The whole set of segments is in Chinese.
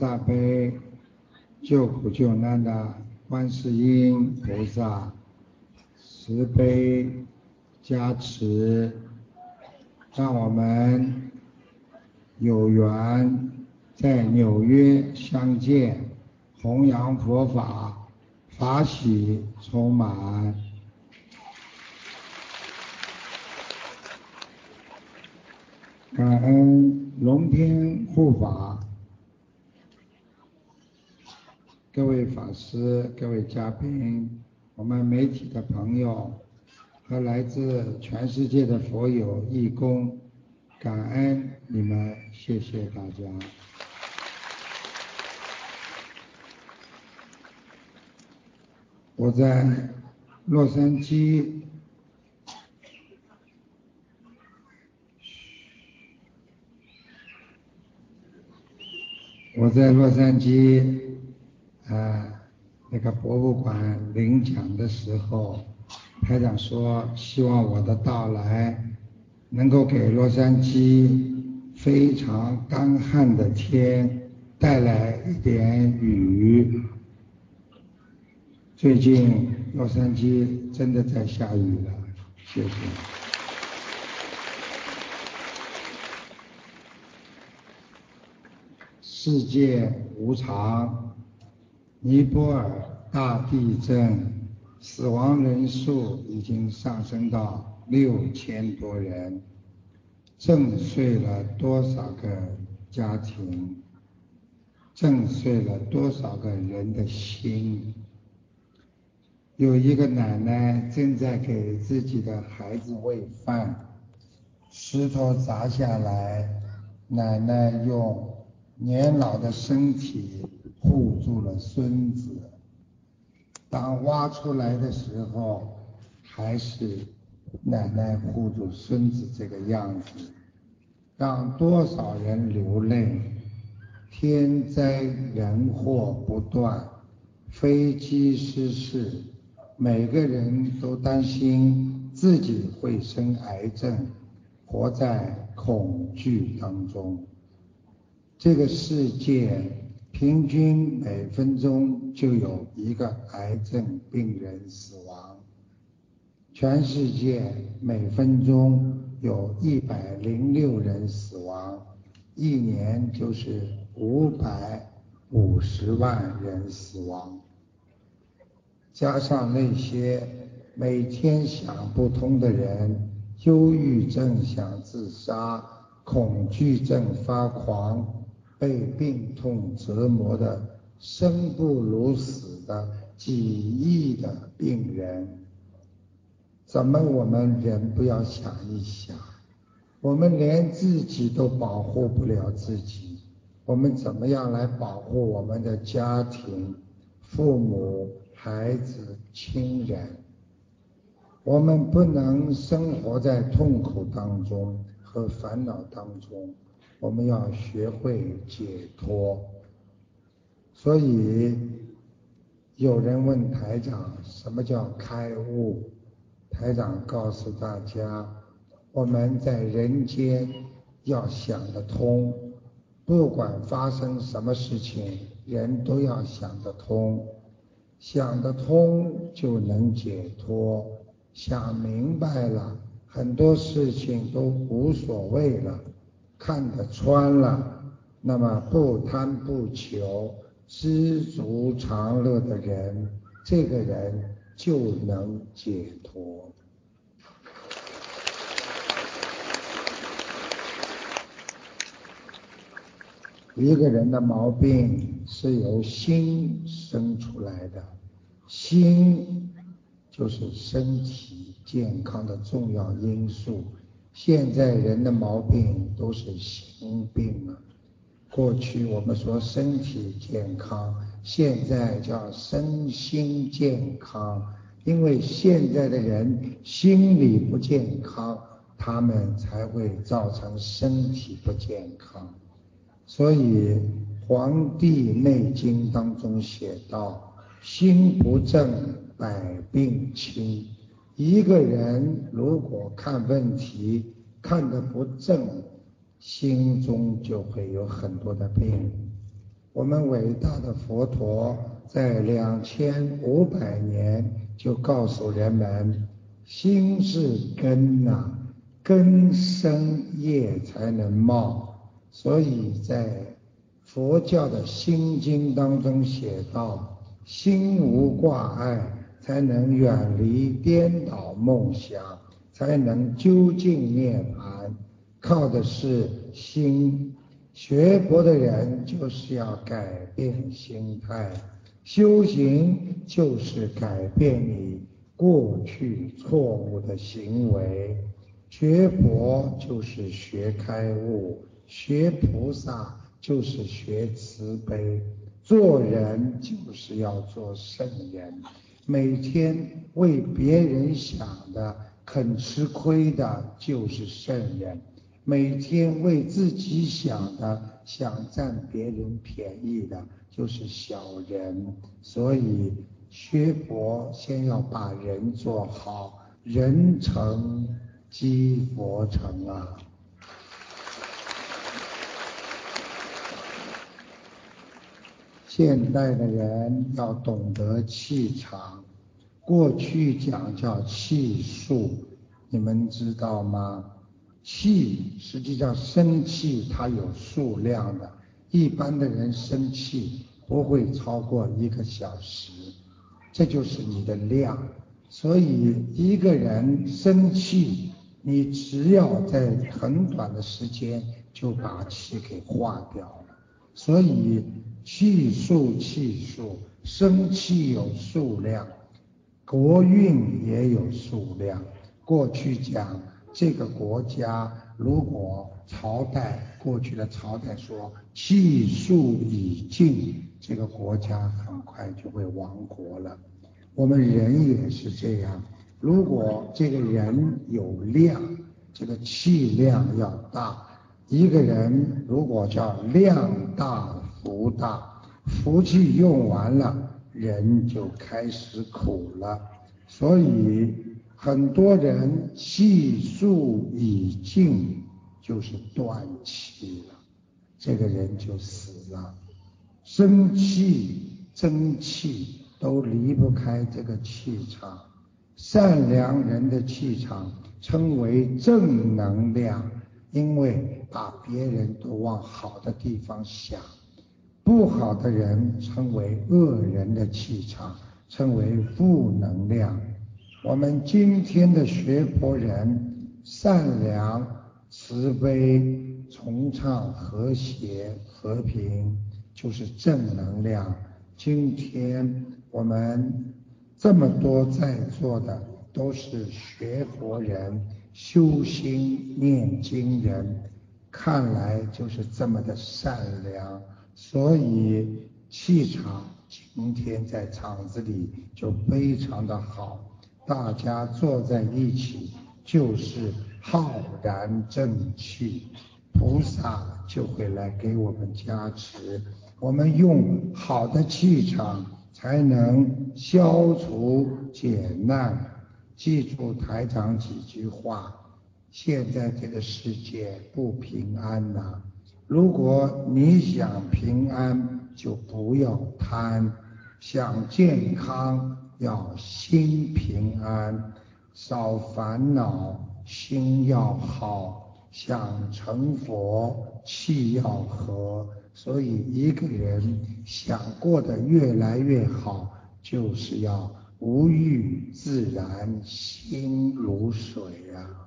大悲救苦救难的观世音菩萨慈悲加持，让我们有缘在纽约相见，弘扬佛法，法喜充满。感恩龙天护法，各位法师、各位嘉宾，我们媒体的朋友和来自全世界的佛友义工，感恩你们，谢谢大家。我在洛杉矶。我在洛杉矶，啊，那个博物馆领奖的时候，台长说希望我的到来能够给洛杉矶非常干旱的天带来一点雨。最近洛杉矶真的在下雨了，谢谢。世界无常，尼泊尔大地震，死亡人数已经上升到六千多人，震碎了多少个家庭，震碎了多少个人的心。有一个奶奶正在给自己的孩子喂饭，石头砸下来，奶奶用。年老的身体护住了孙子，当挖出来的时候，还是奶奶护住孙子这个样子，让多少人流泪。天灾人祸不断，飞机失事，每个人都担心自己会生癌症，活在恐惧当中。这个世界平均每分钟就有一个癌症病人死亡，全世界每分钟有一百零六人死亡，一年就是五百五十万人死亡，加上那些每天想不通的人，忧郁症想自杀，恐惧症发狂。被病痛折磨的生不如死的几亿的病人，怎么我们人不要想一想？我们连自己都保护不了自己，我们怎么样来保护我们的家庭、父母、孩子、亲人？我们不能生活在痛苦当中和烦恼当中。我们要学会解脱，所以有人问台长什么叫开悟？台长告诉大家，我们在人间要想得通，不管发生什么事情，人都要想得通，想得通就能解脱，想明白了，很多事情都无所谓了。看得穿了，那么不贪不求、知足常乐的人，这个人就能解脱。一个人的毛病是由心生出来的，心就是身体健康的重要因素。现在人的毛病都是心病啊。过去我们说身体健康，现在叫身心健康。因为现在的人心理不健康，他们才会造成身体不健康。所以《黄帝内经》当中写道：“心不正，百病侵。”一个人如果看问题看得不正，心中就会有很多的病。我们伟大的佛陀在两千五百年就告诉人们，心是根呐，根生叶才能茂。所以在佛教的心经当中写道：心无挂碍，才能远离颠倒梦想，才能究竟涅槃。靠的是心。学佛的人就是要改变心态，修行就是改变你过去错误的行为。学佛就是学开悟，学菩萨就是学慈悲。做人就是要做圣人，每天为别人想的、肯吃亏的，就是圣人。每天为自己想的、想占别人便宜的，就是小人。所以学佛先要把人做好，人成即佛成啊。现代的人要懂得气场，过去讲叫气数，你们知道吗？气实际上生气它有数量的，一般的人生气不会超过一个小时，这就是你的量。所以一个人生气，你只要在很短的时间就把气给化掉了。所以气数气数，生气有数量，国运也有数量。过去讲。这个国家如果朝代过去的朝代说气数已尽，这个国家很快就会亡国了。我们人也是这样，如果这个人有量，这个气量要大。一个人如果叫量大福大，福气用完了，人就开始苦了。所以。很多人气数已尽，就是断气了，这个人就死了。生气、争气都离不开这个气场。善良人的气场称为正能量，因为把别人都往好的地方想；不好的人称为恶人的气场，称为负能量。我们今天的学佛人，善良、慈悲、崇尚和谐、和平，就是正能量。今天我们这么多在座的，都是学佛人、修心念经人，看来就是这么的善良，所以气场今天在场子里就非常的好。大家坐在一起，就是浩然正气，菩萨就会来给我们加持。我们用好的气场，才能消除解难。记住台长几句话：现在这个世界不平安呐，如果你想平安，就不要贪；想健康。要心平安，少烦恼，心要好，想成佛，气要和。所以一个人想过得越来越好，就是要无欲自然，心如水啊。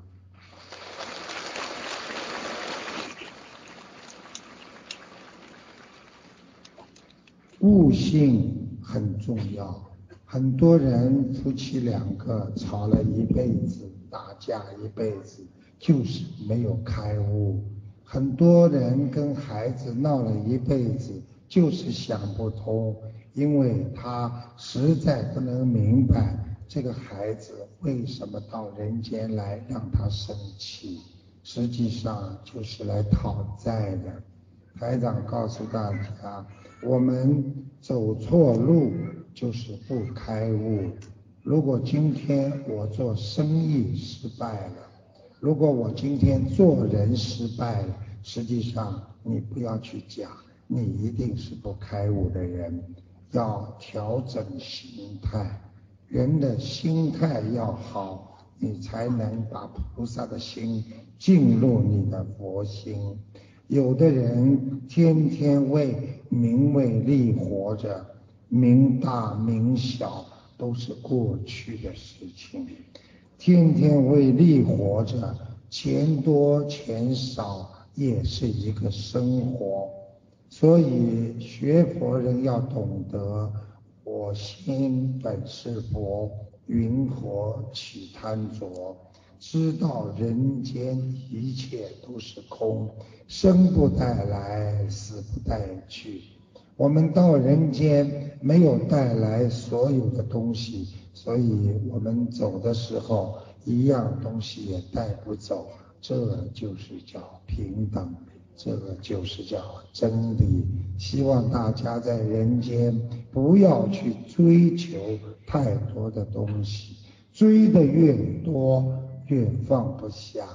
悟性很重要。很多人夫妻两个吵了一辈子，打架一辈子，就是没有开悟。很多人跟孩子闹了一辈子，就是想不通，因为他实在不能明白这个孩子为什么到人间来让他生气，实际上就是来讨债的。台长告诉大家，我们走错路。就是不开悟。如果今天我做生意失败了，如果我今天做人失败了，实际上你不要去讲，你一定是不开悟的人。要调整心态，人的心态要好，你才能把菩萨的心进入你的佛心。有的人天天为名为利活着，名大名小都是过去的事情。天天为利活着，钱多钱少也是一个生活。所以学佛人要懂得，我心本是佛，云何起贪着？知道人间一切都是空，生不带来，死不带去。我们到人间没有带来所有的东西，所以我们走的时候一样东西也带不走。这就是叫平等，这个就是叫真理。希望大家在人间不要去追求太多的东西，追的越多。越放不下，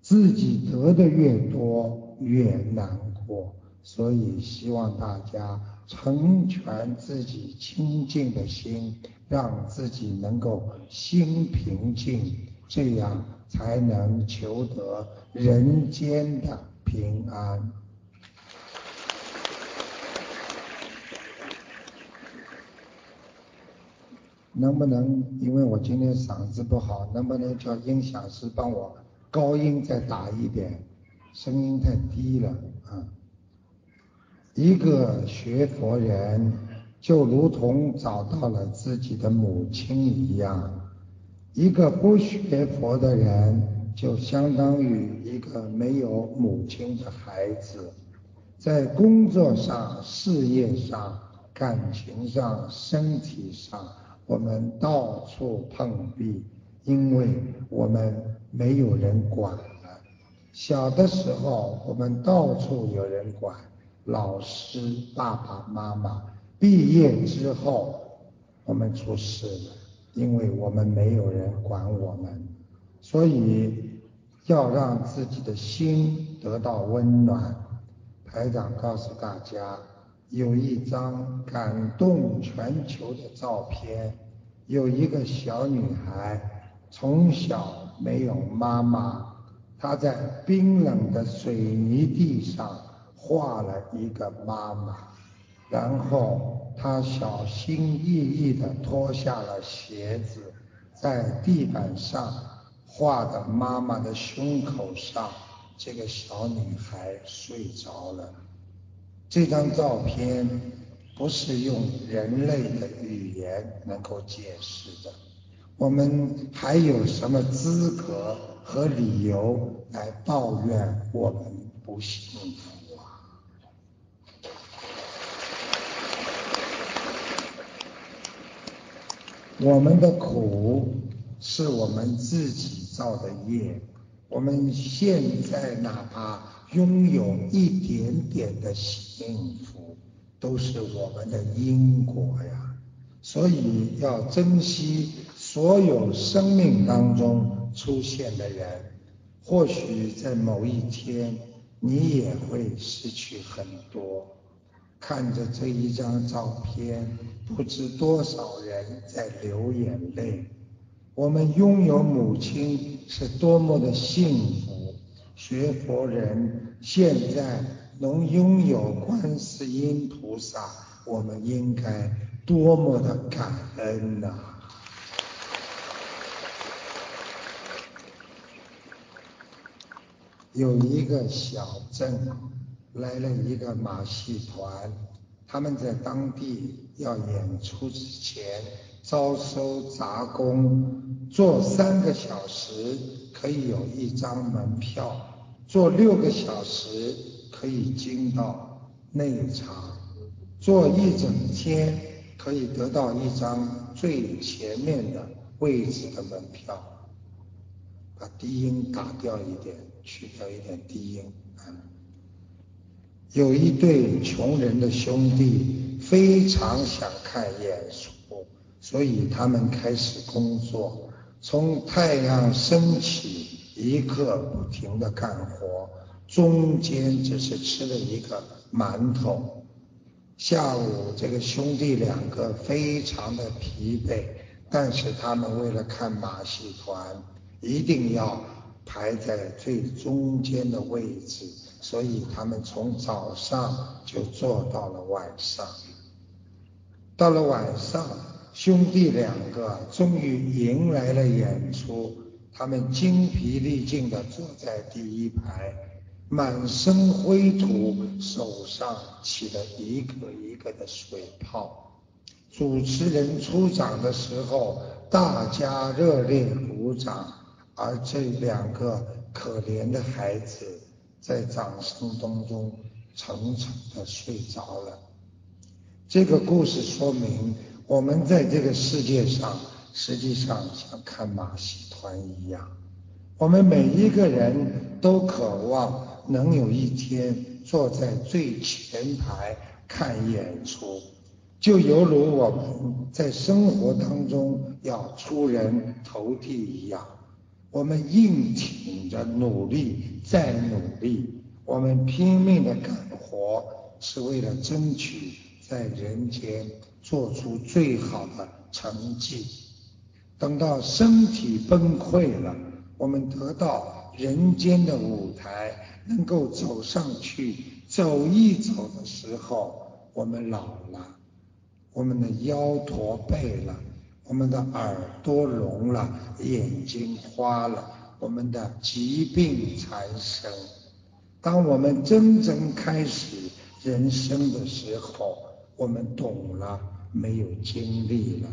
自己得的越多越难过，所以希望大家成全自己清净的心，让自己能够心平静，这样才能求得人间的平安。能不能？因为我今天嗓子不好，能不能叫音响师帮我高音再打一点？声音太低了啊！一个学佛人就如同找到了自己的母亲一样，一个不学佛的人就相当于一个没有母亲的孩子，在工作上、事业上、感情上、身体上。我们到处碰壁，因为我们没有人管了。小的时候，我们到处有人管，老师、爸爸妈妈。毕业之后，我们出事了，因为我们没有人管我们。所以，要让自己的心得到温暖。台长告诉大家。有一张感动全球的照片，有一个小女孩从小没有妈妈，她在冰冷的水泥地上画了一个妈妈，然后她小心翼翼地脱下了鞋子，在地板上画的妈妈的胸口上，这个小女孩睡着了。这张照片不是用人类的语言能够解释的，我们还有什么资格和理由来抱怨我们不幸福啊？我们的苦是我们自己造的业，我们现在哪怕。拥有一点点的幸福，都是我们的因果呀。所以要珍惜所有生命当中出现的人。或许在某一天，你也会失去很多。看着这一张照片，不知多少人在流眼泪。我们拥有母亲是多么的幸福。学佛人现在能拥有观世音菩萨，我们应该多么的感恩呐！有一个小镇来了一个马戏团，他们在当地要演出之前招收杂工，做三个小时。可以有一张门票，坐六个小时可以进到内场，坐一整天可以得到一张最前面的位置的门票。把低音打掉一点，去掉一点低音。有一对穷人的兄弟非常想看演出，所以他们开始工作。从太阳升起一刻不停的干活，中间只是吃了一个馒头。下午，这个兄弟两个非常的疲惫，但是他们为了看马戏团，一定要排在最中间的位置，所以他们从早上就坐到了晚上。到了晚上，兄弟两个终于迎来了演出，他们精疲力尽的坐在第一排。满身灰土，手上起了一个一个的水泡。主持人出场的时候，大家热烈鼓掌，而这两个可怜的孩子在掌声当中沉沉的睡着了。这个故事说明，我们在这个世界上，实际上像看马戏团一样，我们每一个人都渴望。能有一天坐在最前排看演出，就犹如我们在生活当中要出人头地一样。我们硬挺着努力再努力，我们拼命的干活，是为了争取在人间做出最好的成绩。等到身体崩溃了，我们得到人间的舞台。能够走上去走一走的时候，我们老了，我们的腰驼背了，我们的耳朵聋了，眼睛花了，我们的疾病缠身。当我们真正开始人生的时候，我们懂了，没有精力了，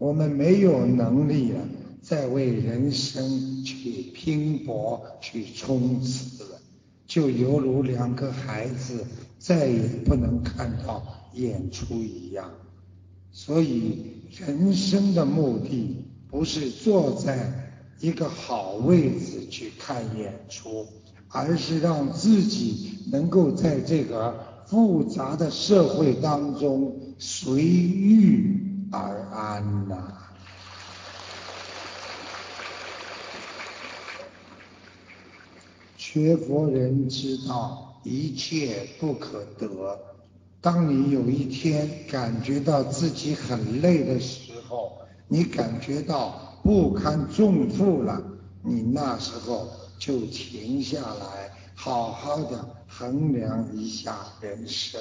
我们没有能力了，再为人生去拼搏、去冲刺了。就犹如两个孩子再也不能看到演出一样，所以人生的目的不是坐在一个好位置去看演出，而是让自己能够在这个复杂的社会当中随遇而安呐。学佛人知道一切不可得。当你有一天感觉到自己很累的时候，你感觉到不堪重负了，你那时候就停下来，好好的衡量一下人生，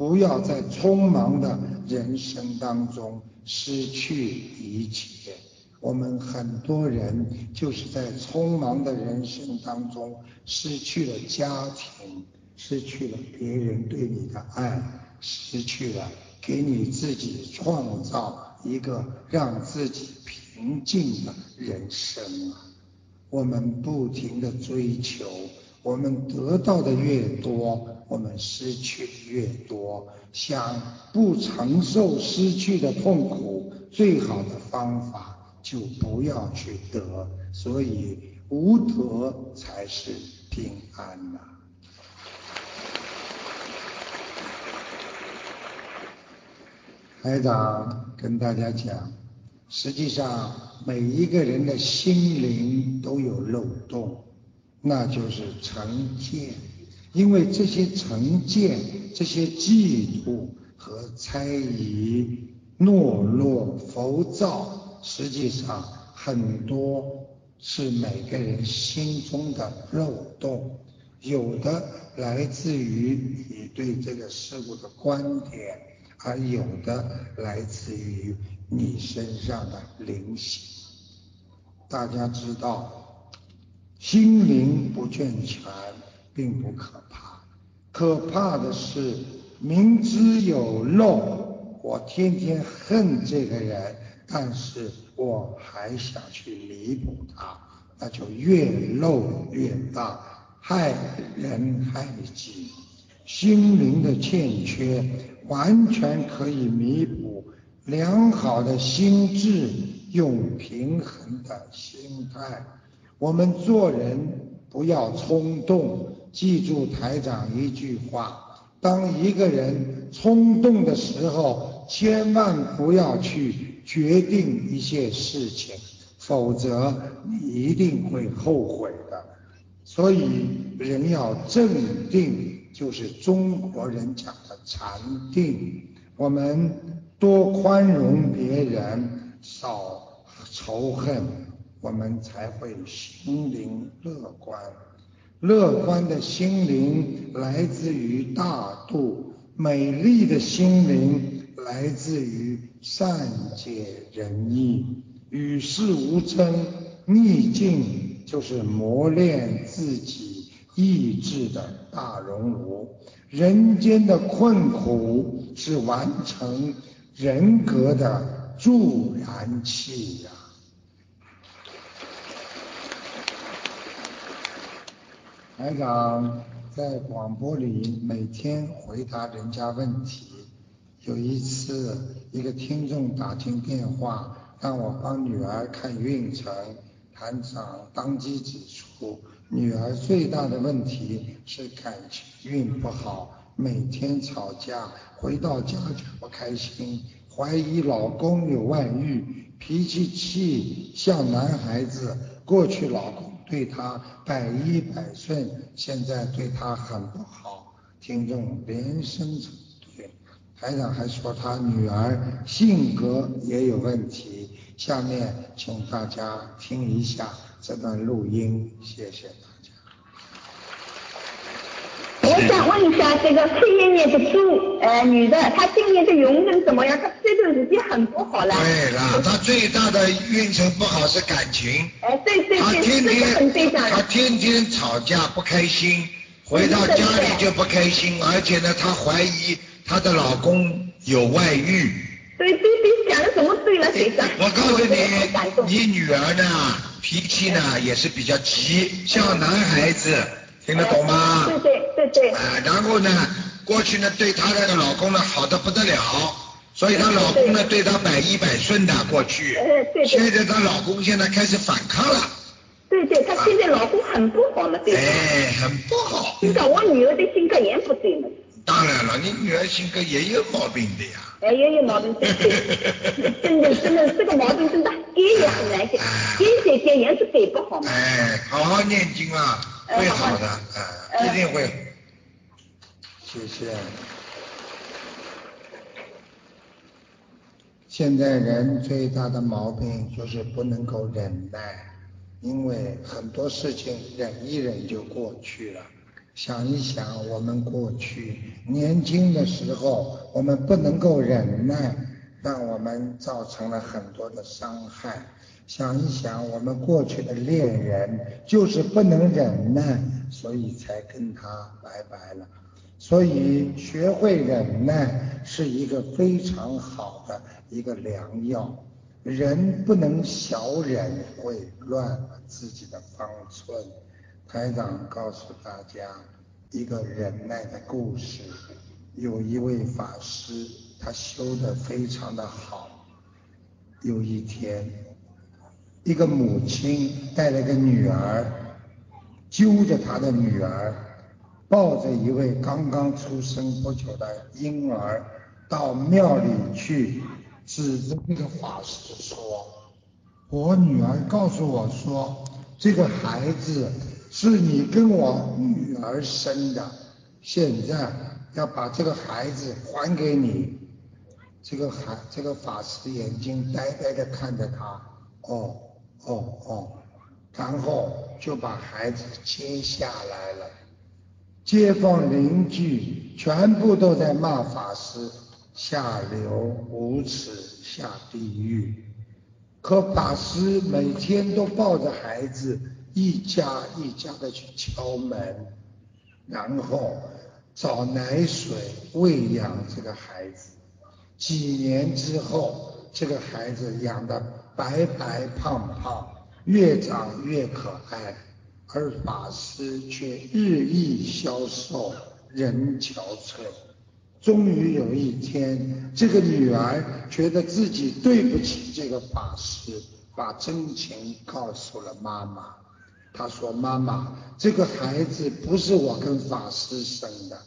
不要在匆忙的人生当中失去一切。我们很多人就是在匆忙的人生当中失去了家庭，失去了别人对你的爱，失去了给你自己创造一个让自己平静的人生啊！我们不停的追求，我们得到的越多，我们失去的越多。想不承受失去的痛苦，最好的方法。就不要去得，所以无得才是平安呐。台长跟大家讲，实际上每一个人的心灵都有漏洞，那就是成见，因为这些成见、这些嫉妒和猜疑、懦弱、浮躁。实际上，很多是每个人心中的漏洞，有的来自于你对这个事物的观点，而有的来自于你身上的灵性。大家知道，心灵不健全并不可怕，可怕的是明知有漏，我天天恨这个人。但是我还想去弥补他，那就越漏越大，害人害己。心灵的欠缺完全可以弥补，良好的心智，用平衡的心态。我们做人不要冲动，记住台长一句话：当一个人冲动的时候，千万不要去。决定一些事情，否则你一定会后悔的。所以人要镇定，就是中国人讲的禅定。我们多宽容别人，少仇恨，我们才会心灵乐观。乐观的心灵来自于大度，美丽的心灵来自于善解人意。与世无争，逆境就是磨练自己意志的大熔炉。人间的困苦是完成人格的助燃器呀。台长在广播里每天回答人家问题。有一次，一个听众打进电话，让我帮女儿看运程。台长当即指出，女儿最大的问题是感情运不好，每天吵架，回到家就不开心，怀疑老公有外遇，脾气气像男孩子。过去老公。对他百依百顺，现在对他很不好，听众连声称对。台长还说他女儿性格也有问题。下面请大家听一下这段录音，谢谢大家。我想问一下，这个七一年的猪，呃，女的，她今年的运程怎么样？她这段时间很不好了。对了，她最大的运程不好是感情。哎，对对对，天天很对的。她天天吵架不开心，回到家里就不开心，而且呢，她怀疑她的老公有外遇。对对对，讲的什么对了，先生。我告诉你，你女儿呢，脾气呢也是比较急，像男孩子。听得懂吗？对对对对。啊，然后呢，过去呢对她那个老公呢好的不得了，所以她老公呢对她百依百顺的过去。对对。现在她老公现在开始反抗了。对对，她现在老公很不好了，对哎，很不好。你看我女儿的性格也不对嘛。当然了，你女儿性格也有毛病的呀。哎，也有毛病，对对。真的真的，这个毛病真的改也很难改，改改改也是改不好嘛。哎，好好念经啊。会好的，嗯，一定会。谢谢。现在人最大的毛病就是不能够忍耐，因为很多事情忍一忍就过去了。想一想，我们过去年轻的时候，我们不能够忍耐，让我们造成了很多的伤害。想一想，我们过去的恋人就是不能忍耐，所以才跟他拜拜了。所以学会忍耐是一个非常好的一个良药。人不能小忍，会乱了自己的方寸。台长告诉大家一个忍耐的故事：有一位法师，他修得非常的好。有一天。一个母亲带了个女儿，揪着她的女儿，抱着一位刚刚出生不久的婴儿到庙里去，指着那个法师说：“我女儿告诉我说，这个孩子是你跟我女儿生的，现在要把这个孩子还给你。”这个孩，这个法师眼睛呆呆的看着他，哦。哦哦，然后就把孩子接下来了。街坊邻居全部都在骂法师下流无耻下地狱。可法师每天都抱着孩子一家一家的去敲门，然后找奶水喂养这个孩子。几年之后，这个孩子养的。白白胖胖，越长越可爱，而法师却日益消瘦，人憔悴。终于有一天，这个女儿觉得自己对不起这个法师，把真情告诉了妈妈。她说：“妈妈，这个孩子不是我跟法师生的，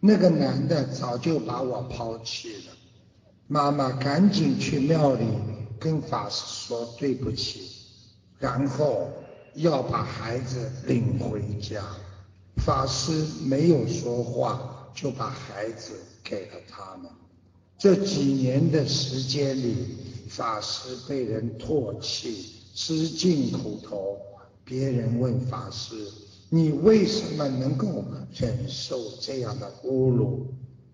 那个男的早就把我抛弃了。”妈妈赶紧去庙里。跟法师说对不起，然后要把孩子领回家。法师没有说话，就把孩子给了他们。这几年的时间里，法师被人唾弃，吃尽苦头。别人问法师：“你为什么能够忍受这样的侮辱？”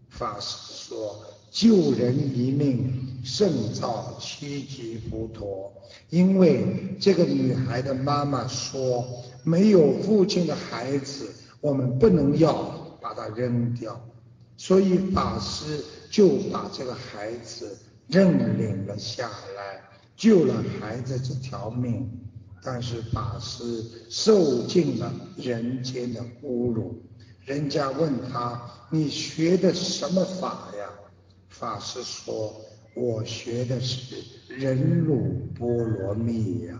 法师说：“救人一命，胜造七级浮屠。”因为这个女孩的妈妈说：“没有父亲的孩子。”我们不能要把它扔掉，所以法师就把这个孩子认领了下来，救了孩子这条命。但是法师受尽了人间的侮辱，人家问他：“你学的什么法呀？”法师说：“我学的是忍辱波罗蜜呀。”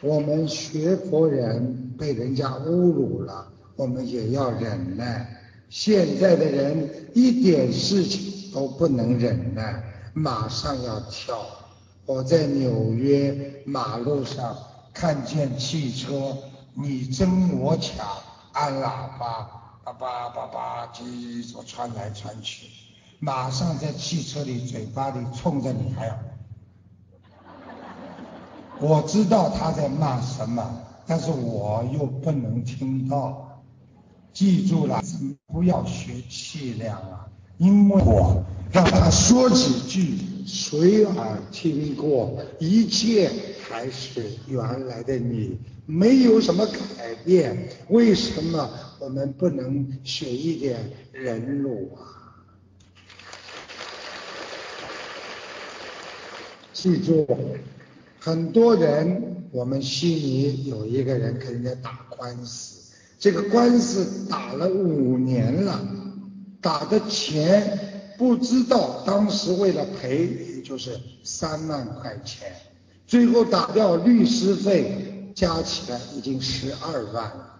我们学佛人被人家侮辱了，我们也要忍耐。现在的人一点事情都不能忍耐，马上要跳。我在纽约马路上看见汽车你争我抢，按喇叭，叭叭叭叭叽说穿来穿去，马上在汽车里嘴巴里冲着你还要。我知道他在骂什么，但是我又不能听到。记住了，不要学气量啊！因为我让他说几句，随耳听过，一切还是原来的你，没有什么改变。为什么我们不能学一点忍辱啊？记住。很多人，我们心里有一个人跟人家打官司，这个官司打了五年了，打的钱不知道当时为了赔，也就是三万块钱，最后打掉律师费，加起来已经十二万了。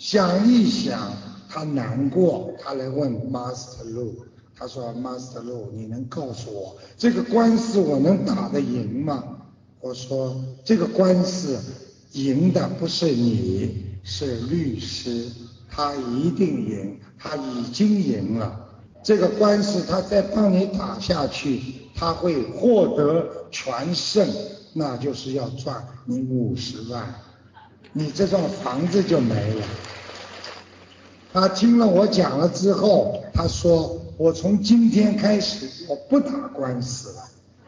想一想，他难过，他来问 Master Lu，他说 Master Lu，你能告诉我这个官司我能打得赢吗？我说这个官司赢的不是你，是律师，他一定赢，他已经赢了。这个官司他再帮你打下去，他会获得全胜，那就是要赚你五十万，你这幢房子就没了。他听了我讲了之后，他说我从今天开始我不打官司了。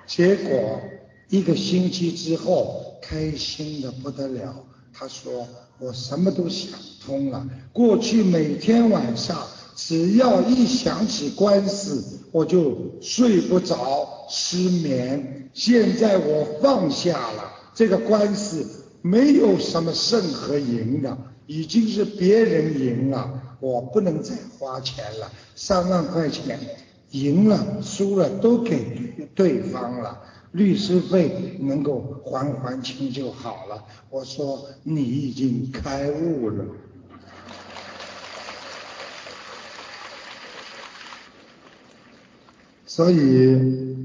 结果。一个星期之后，开心的不得了。他说：“我什么都想通了。过去每天晚上，只要一想起官司，我就睡不着，失眠。现在我放下了这个官司，没有什么胜和赢的，已经是别人赢了，我不能再花钱了。三万块钱，赢了输了都给对方了。”律师费能够还还清就好了。我说你已经开悟了，所以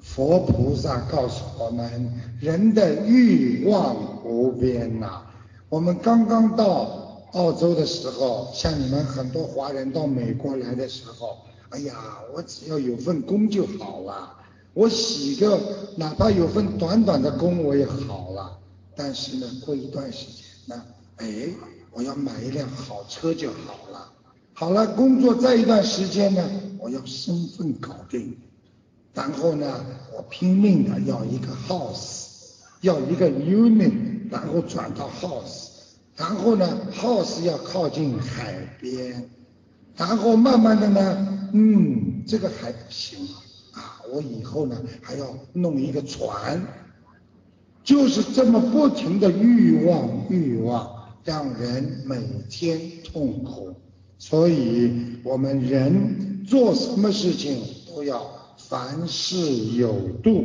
佛菩萨告诉我们，人的欲望无边呐。我们刚刚到澳洲的时候，像你们很多华人到美国来的时候，哎呀，我只要有份工就好了。我洗个，哪怕有份短短的工，我也好了。但是呢，过一段时间呢，哎，我要买一辆好车就好了。好了，工作再一段时间呢，我要身份搞定。然后呢，我拼命的要一个 house，要一个 unit，然后转到 house，然后呢，house 要靠近海边，然后慢慢的呢，嗯，这个还不行啊。我以后呢还要弄一个船，就是这么不停的欲望欲望，让人每天痛苦。所以我们人做什么事情都要凡事有度。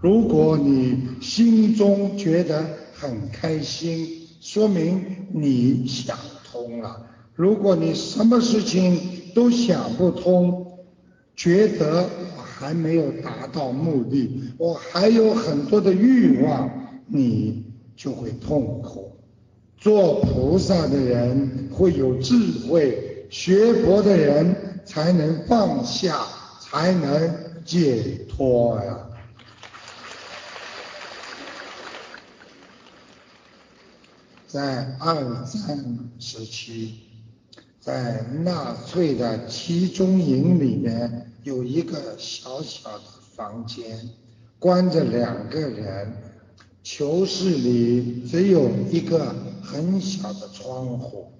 如果你心中觉得很开心，说明你想通了；如果你什么事情都想不通，觉得。还没有达到目的，我还有很多的欲望，你就会痛苦。做菩萨的人会有智慧，学佛的人才能放下，才能解脱呀。在二战时期，在纳粹的集中营里面，有一个小小的房间，关着两个人，囚室里只有一个很小的窗户，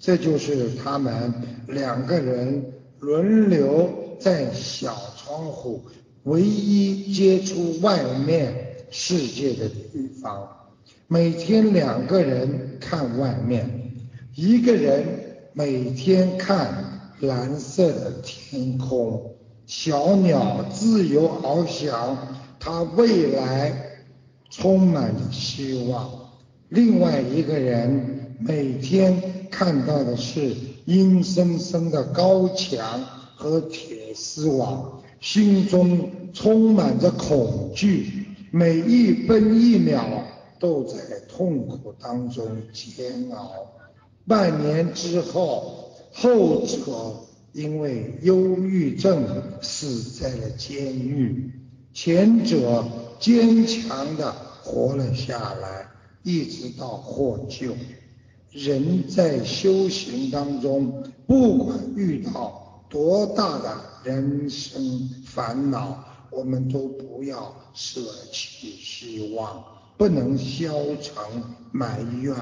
这就是他们两个人轮流在小窗户唯一接触外面世界的地方。每天两个人看外面，一个人每天看蓝色的天空，小鸟自由翱翔，它未来充满着希望。另外一个人每天看到的是阴森森的高墙和铁丝网，心中充满着恐惧，每一分一秒。都在痛苦当中煎熬。半年之后，后者因为忧郁症死在了监狱，前者坚强的活了下来，一直到获救。人在修行当中，不管遇到多大的人生烦恼，我们都不要舍弃希望。不能消沉埋怨，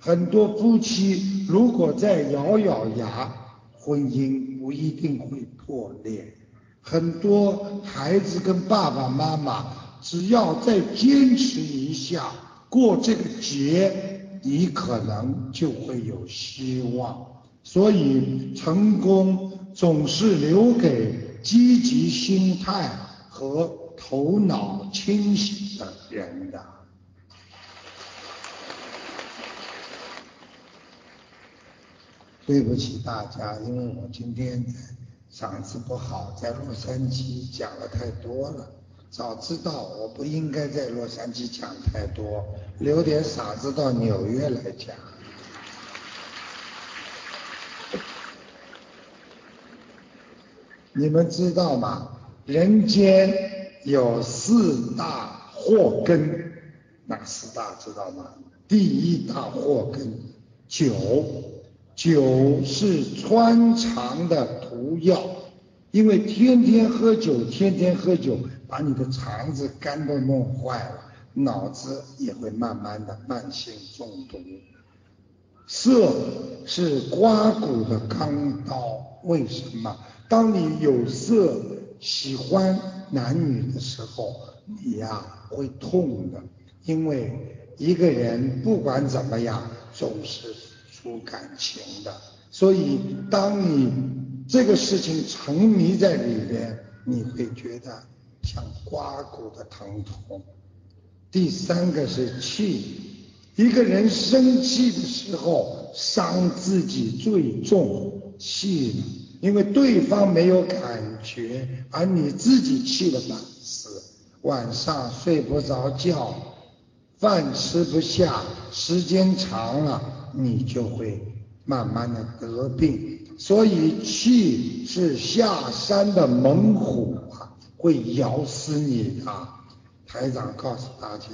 很多夫妻如果再咬咬牙，婚姻不一定会破裂。很多孩子跟爸爸妈妈，只要再坚持一下，过这个节，你可能就会有希望。所以，成功总是留给积极心态和头脑清醒的人的。对不起大家，因为我今天嗓子不好，在洛杉矶讲了太多了。早知道我不应该在洛杉矶讲太多，留点嗓子到纽约来讲。你们知道吗？人间有四大祸根，哪四大知道吗？第一大祸根，酒。酒是穿肠的毒药，因为天天喝酒，天天喝酒，把你的肠子、肝都弄坏了，脑子也会慢慢的慢性中毒。色是刮骨的钢刀，为什么？当你有色喜欢男女的时候，你呀会痛的，因为一个人不管怎么样，总是。出感情的，所以当你这个事情沉迷在里边，你会觉得像刮骨的疼痛。第三个是气，一个人生气的时候伤自己最重，气，因为对方没有感觉，而你自己气得半死，晚上睡不着觉，饭吃不下，时间长了。你就会慢慢的得病，所以气是下山的猛虎啊，会咬死你的。台长告诉大家，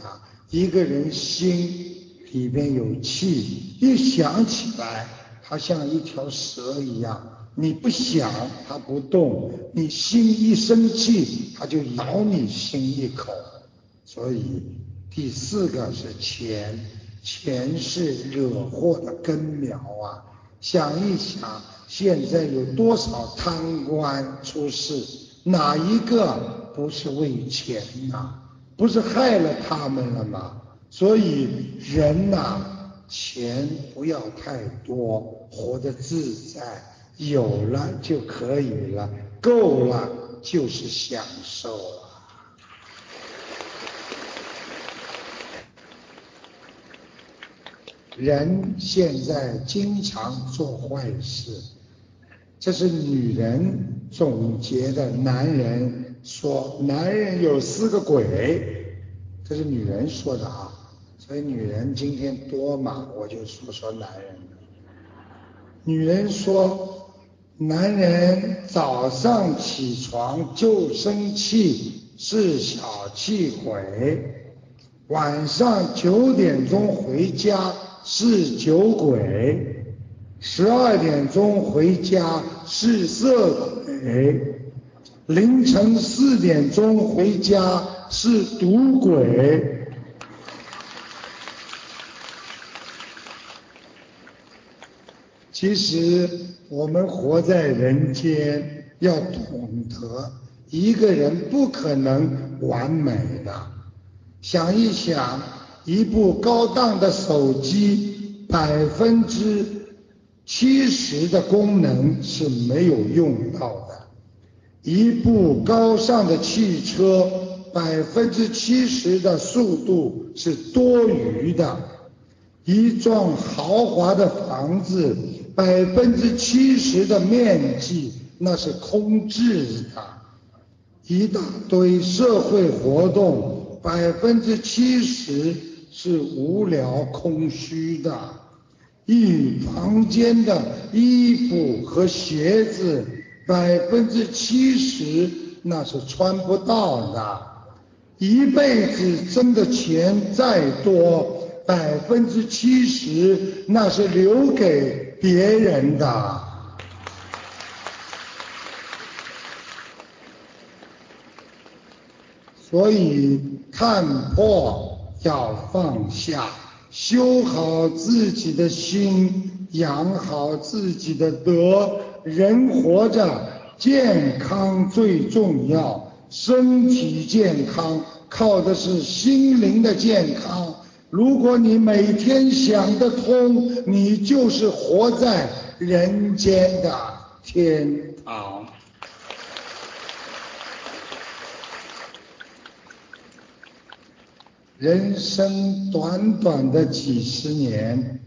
一个人心里边有气，一想起来，他像一条蛇一样。你不想它不动，你心一生气，它就咬你心一口。所以第四个是钱。钱是惹祸的根苗啊！想一想，现在有多少贪官出事，哪一个不是为钱呐？不是害了他们了吗？所以人呐，钱不要太多，活得自在，有了就可以了，够了就是享受了。人现在经常做坏事，这是女人总结的男人说男人有四个鬼，这是女人说的啊。所以女人今天多嘛，我就说说男人。女人说，男人早上起床就生气，是小气鬼；晚上九点钟回家是酒鬼，十二点钟回家是色鬼，凌晨四点钟回家是赌鬼。其实我们活在人间，要懂得一个人不可能完美的。想一想，一部高档的手机，百分之七十的功能是没有用到的；一部高尚的汽车，百分之七十的速度是多余的；一幢豪华的房子。百分之七十的面积那是空置的，一大堆社会活动，百分之七十是无聊空虚的，一房间的衣服和鞋子，百分之七十那是穿不到的，一辈子挣的钱再多，百分之七十那是留给。别人的，所以看破要放下，修好自己的心，养好自己的德。人活着，健康最重要，身体健康靠的是心灵的健康。如果你每天想得通，你就是活在人间的天堂。人生短短的几十年，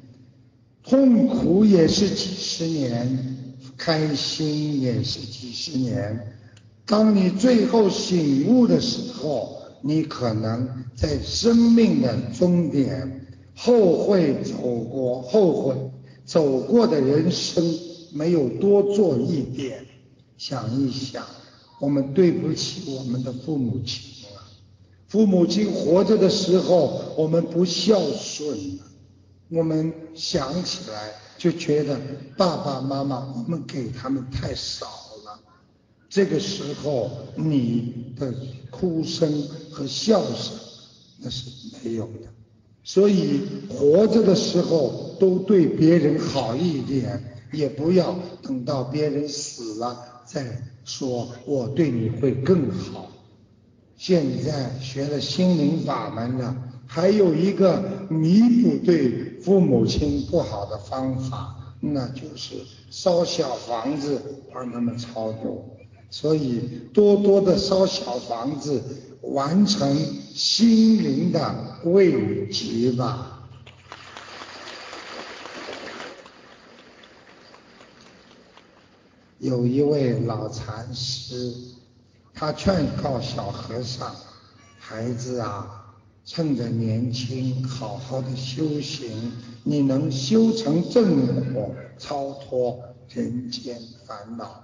痛苦也是几十年，开心也是几十年。当你最后醒悟的时候，你可能在生命的终点后悔走过，后悔走过的人生没有多做一点，想一想，我们对不起我们的父母亲！父母亲活着的时候，我们不孝顺，我们想起来就觉得爸爸妈妈我们给他们太少了。这个时候，你的哭声和笑声那是没有的。所以活着的时候都对别人好一点，也不要等到别人死了再说我对你会更好。现在学了心灵法门了，还有一个弥补对父母亲不好的方法，那就是烧小房子帮他们超度。所以，多多的烧小房子，完成心灵的慰藉吧。有一位老禅师，他劝告小和尚：“孩子啊，趁着年轻，好好的修行，你能修成正果，超脱人间烦恼。”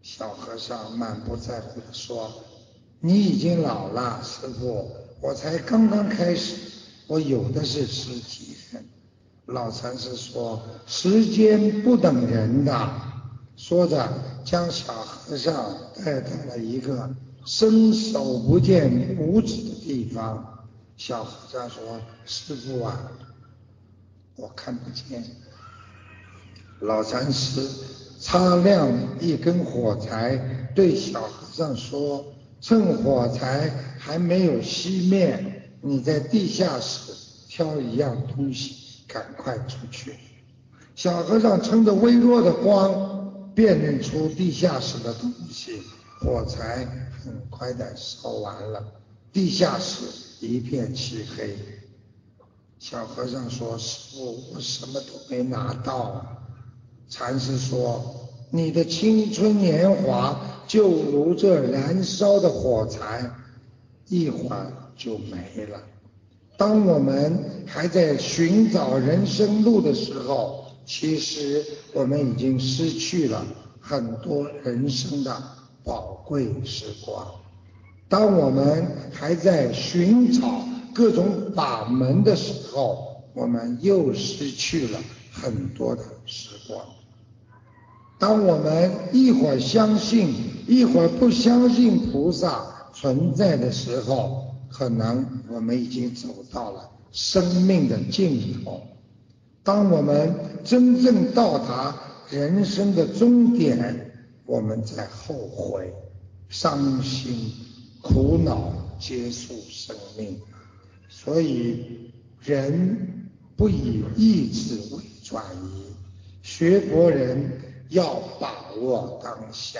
小和尚满不在乎地说：“你已经老了，师傅，我才刚刚开始，我有的是时间。”老禅师说：“时间不等人的。”说着，将小和尚带到了一个伸手不见五指的地方。小和尚说：“师傅啊，我看不见。”老禅师。擦亮一根火柴，对小和尚说：“趁火柴还没有熄灭，你在地下室挑一样东西，赶快出去。”小和尚撑着微弱的光，辨认出地下室的东西，火柴很快的烧完了，地下室一片漆黑。小和尚说：“师傅，我什么都没拿到。”禅师说：“你的青春年华就如这燃烧的火柴，一会儿就没了。当我们还在寻找人生路的时候，其实我们已经失去了很多人生的宝贵时光。当我们还在寻找各种法门的时候，我们又失去了很多的时光。当我们一会儿相信，一会儿不相信菩萨存在的时候，可能我们已经走到了生命的尽头。当我们真正到达人生的终点，我们在后悔、伤心、苦恼，结束生命。所以，人不以意志为转移，学佛人。要把握当下。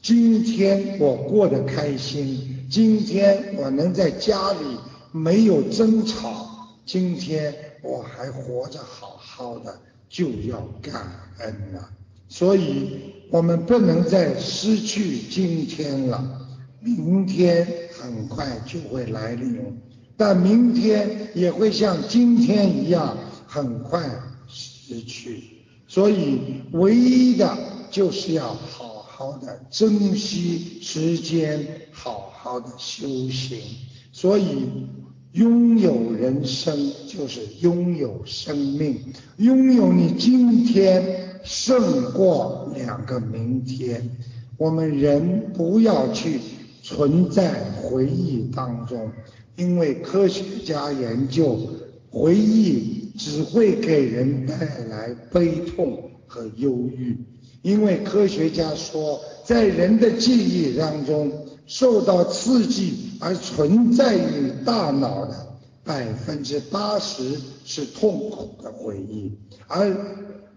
今天我过得开心，今天我能在家里没有争吵，今天我还活着好好的，就要感恩了。所以，我们不能再失去今天了。明天很快就会来临，但明天也会像今天一样很快失去。所以，唯一的就是要好好的珍惜时间，好好的修行。所以，拥有人生就是拥有生命，拥有你今天胜过两个明天。我们人不要去存在回忆当中，因为科学家研究回忆。只会给人带来悲痛和忧郁，因为科学家说，在人的记忆当中，受到刺激而存在于大脑的百分之八十是痛苦的回忆，而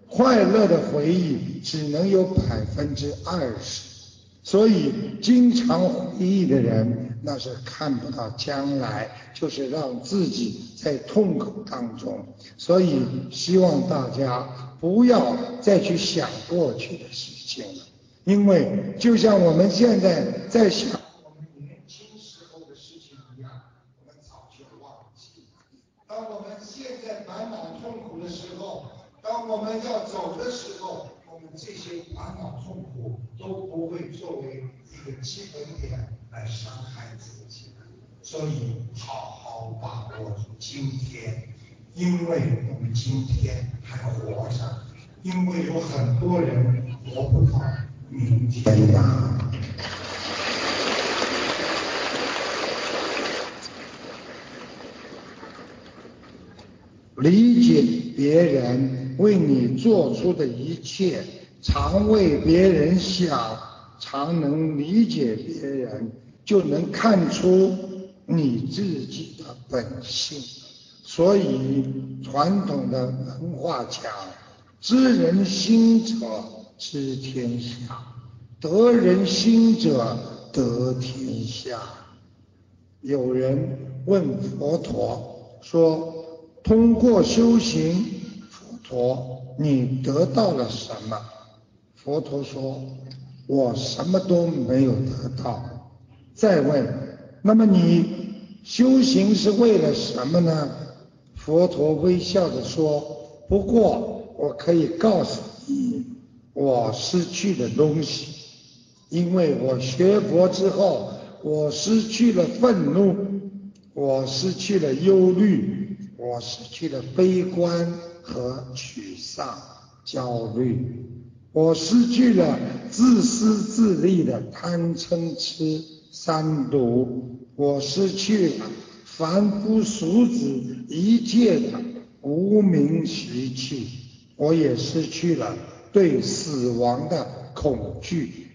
快乐的回忆只能有百分之二十。所以，经常回忆的人，那是看不到将来，就是让自己在痛苦当中。所以，希望大家不要再去想过去的事情了，因为就像我们现在在想我们年轻时候的事情一样，我们早就忘记了。当我们现在满脑痛苦的时候，当我们要走的时候。我们这些烦恼痛苦都不会作为一个基本点来伤害自己，所以好好把握住今天，因为我们今天还活着，因为有很多人活不到明天呐。理解别人为你做出的一切。常为别人想，常能理解别人，就能看出你自己的本性。所以传统的文化讲：知人心者知天下，得人心者得天下。有人问佛陀说：“通过修行，佛，你得到了什么？”佛陀说：“我什么都没有得到。”再问：“那么你修行是为了什么呢？”佛陀微笑着说：“不过我可以告诉你，我失去的东西，因为我学佛之后，我失去了愤怒，我失去了忧虑，我失去了悲观和沮丧、焦虑。”我失去了自私自利的贪嗔痴三毒，我失去了凡夫俗子一切的无名习气，我也失去了对死亡的恐惧。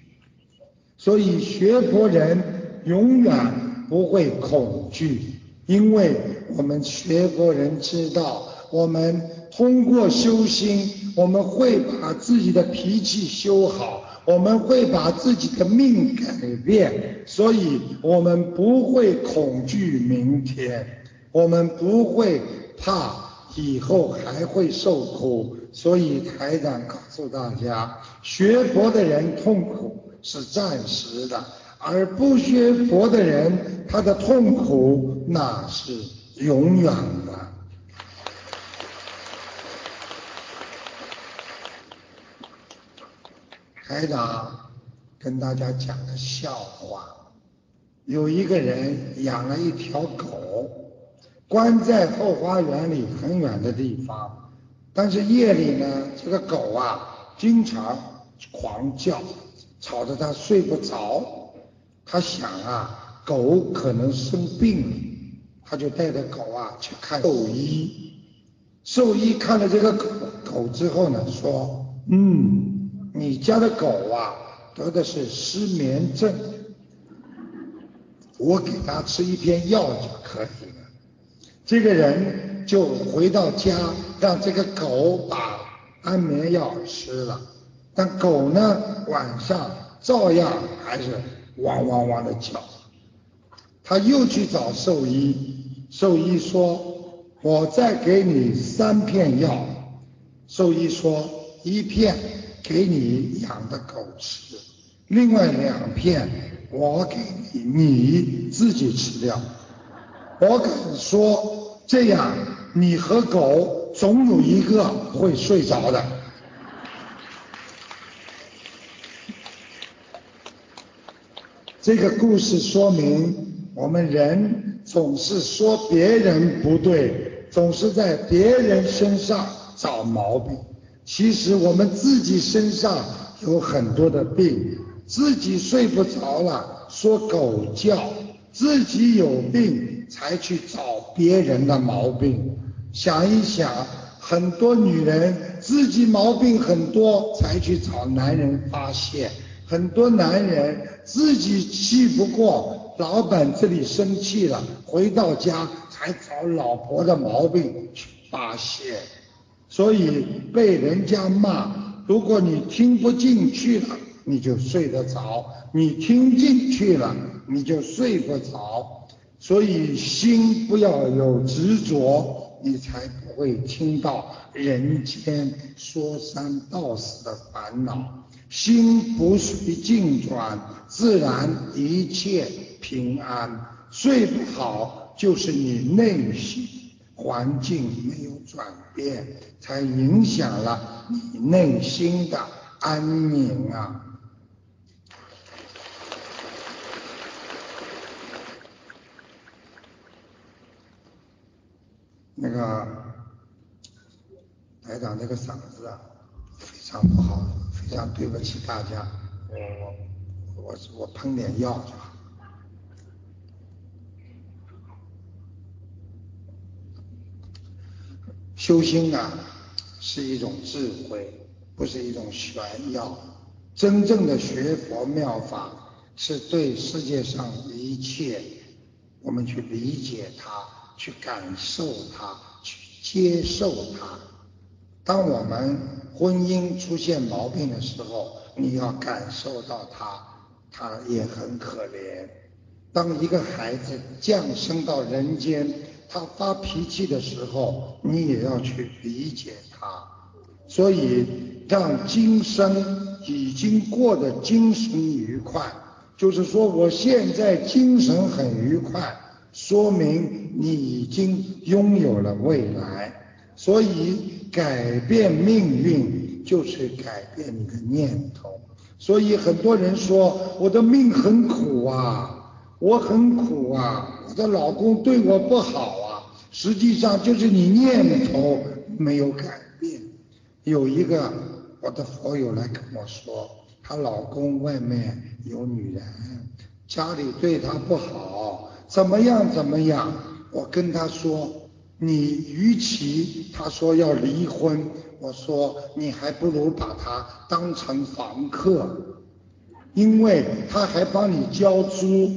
所以学佛人永远不会恐惧，因为我们学佛人知道，我们通过修心。我们会把自己的脾气修好，我们会把自己的命改变，所以我们不会恐惧明天，我们不会怕以后还会受苦。所以台长告诉大家，学佛的人痛苦是暂时的，而不学佛的人，他的痛苦那是永远的。台长跟大家讲个笑话。有一个人养了一条狗，关在后花园里很远的地方，但是夜里呢，这个狗啊经常狂叫，吵得他睡不着。他想啊，狗可能生病了，他就带着狗啊去看兽医。兽医看了这个狗狗之后呢，说：“嗯，你家的狗啊得的是失眠症。”我给他吃一片药就可以了。这个人就回到家，让这个狗把安眠药吃了。但狗呢，晚上照样还是汪汪汪的叫。他又去找兽医，兽医说：“我再给你三片药。”兽医说：“一片给你养的狗吃，另外两片。”我给你，你自己吃掉。我敢说，这样你和狗总有一个会睡着的。这个故事说明，我们人总是说别人不对，总是在别人身上找毛病。其实我们自己身上有很多的病。自己睡不着了，说狗叫；自己有病才去找别人的毛病。想一想，很多女人自己毛病很多，才去找男人发泄；很多男人自己气不过老板这里生气了，回到家才找老婆的毛病去发泄。所以被人家骂，如果你听不进去了。你就睡得着，你听进去了，你就睡不着。所以心不要有执着，你才不会听到人间说三道四的烦恼。心不随境转，自然一切平安。睡不好，就是你内心环境没有转变，还影响了你内心的安宁啊。那个台长，这个嗓子啊，非常不好，非常对不起大家。我我我喷点药就好。修心啊，是一种智慧，不是一种炫耀。真正的学佛妙法，是对世界上一切，我们去理解它。去感受它，去接受它。当我们婚姻出现毛病的时候，你要感受到它，它也很可怜。当一个孩子降生到人间，他发脾气的时候，你也要去理解他。所以，让今生已经过得精神愉快，就是说，我现在精神很愉快。说明你已经拥有了未来，所以改变命运就是改变你的念头。所以很多人说我的命很苦啊，我很苦啊，的老公对我不好啊，实际上就是你念头没有改变。有一个我的佛友来跟我说，她老公外面有女人，家里对她不好。怎么样？怎么样？我跟他说，你与其他说要离婚，我说你还不如把他当成房客，因为他还帮你交租，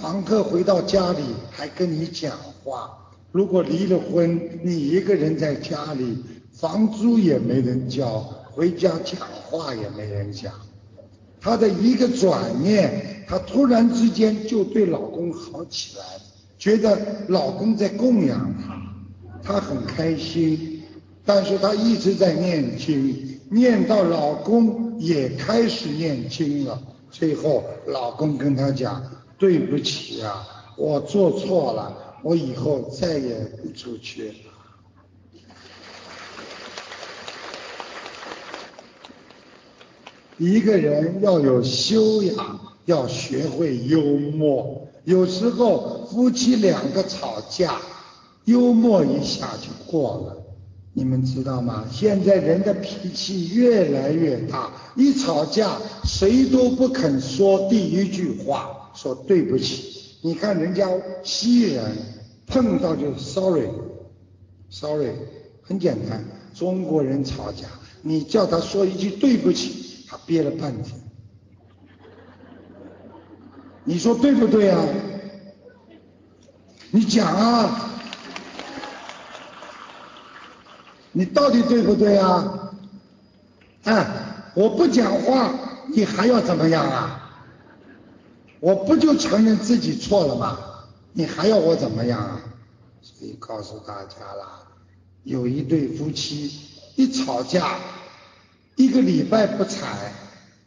房客回到家里还跟你讲话。如果离了婚，你一个人在家里，房租也没人交，回家讲话也没人讲。她的一个转念，她突然之间就对老公好起来，觉得老公在供养她。她很开心，但是她一直在念经，念到老公也开始念经了，最后老公跟她讲：“对不起啊，我做错了，我以后再也不出去。”一个人要有修养，要学会幽默。有时候夫妻两个吵架，幽默一下就过了。你们知道吗？现在人的脾气越来越大，一吵架谁都不肯说第一句话，说对不起。你看人家西人碰到就 sorry，sorry，很简单。中国人吵架，你叫他说一句对不起。他憋了半天，你说对不对啊？你讲啊，你到底对不对啊？哎，我不讲话，你还要怎么样啊？我不就承认自己错了吗？你还要我怎么样啊？所以告诉大家了，有一对夫妻一吵架。一个礼拜不睬，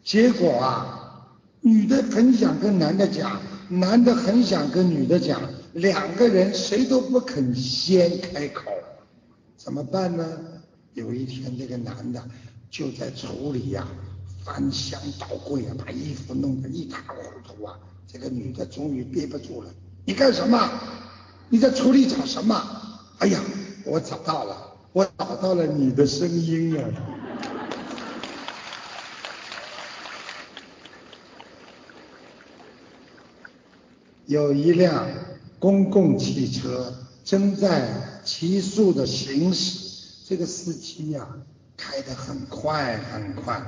结果啊，女的很想跟男的讲，男的很想跟女的讲，两个人谁都不肯先开口，怎么办呢？有一天，这个男的就在处里呀，翻箱倒柜啊，把衣服弄得一塌糊涂啊。这个女的终于憋不住了，你干什么？你在处里找什么？哎呀，我找到了，我找到了你的声音啊。有一辆公共汽车正在急速的行驶，这个司机呀开得很快很快，